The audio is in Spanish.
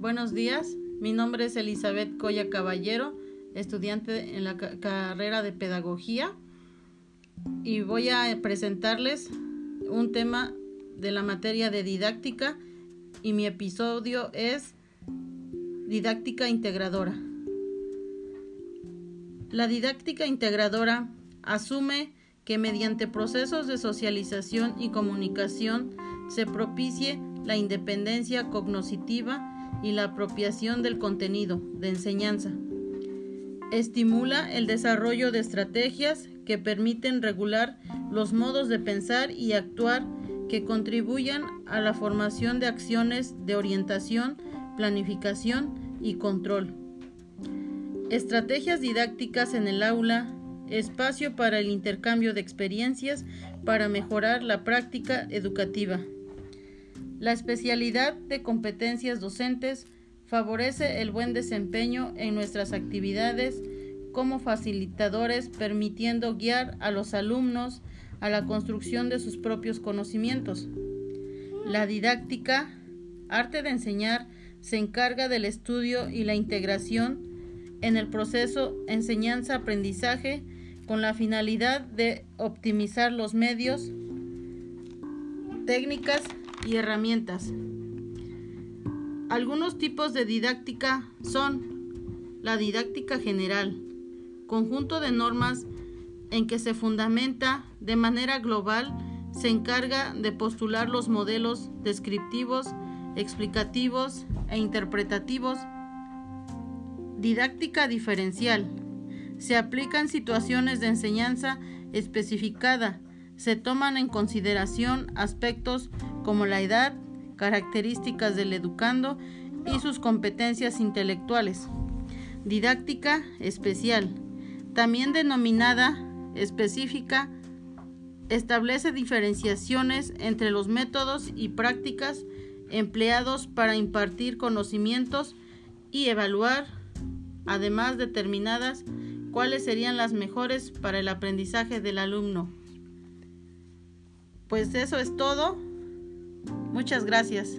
Buenos días, mi nombre es Elizabeth Coya Caballero, estudiante en la carrera de Pedagogía y voy a presentarles un tema de la materia de didáctica y mi episodio es didáctica integradora. La didáctica integradora asume que mediante procesos de socialización y comunicación se propicie la independencia cognoscitiva y la apropiación del contenido de enseñanza. Estimula el desarrollo de estrategias que permiten regular los modos de pensar y actuar que contribuyan a la formación de acciones de orientación, planificación y control. Estrategias didácticas en el aula espacio para el intercambio de experiencias para mejorar la práctica educativa. La especialidad de competencias docentes favorece el buen desempeño en nuestras actividades como facilitadores, permitiendo guiar a los alumnos a la construcción de sus propios conocimientos. La didáctica, arte de enseñar, se encarga del estudio y la integración en el proceso enseñanza-aprendizaje con la finalidad de optimizar los medios, técnicas y herramientas. Algunos tipos de didáctica son la didáctica general, conjunto de normas en que se fundamenta de manera global, se encarga de postular los modelos descriptivos, explicativos e interpretativos. Didáctica diferencial, se aplican situaciones de enseñanza especificada. Se toman en consideración aspectos como la edad, características del educando y sus competencias intelectuales. Didáctica especial, también denominada específica, establece diferenciaciones entre los métodos y prácticas empleados para impartir conocimientos y evaluar, además determinadas cuáles serían las mejores para el aprendizaje del alumno. Pues eso es todo. Muchas gracias.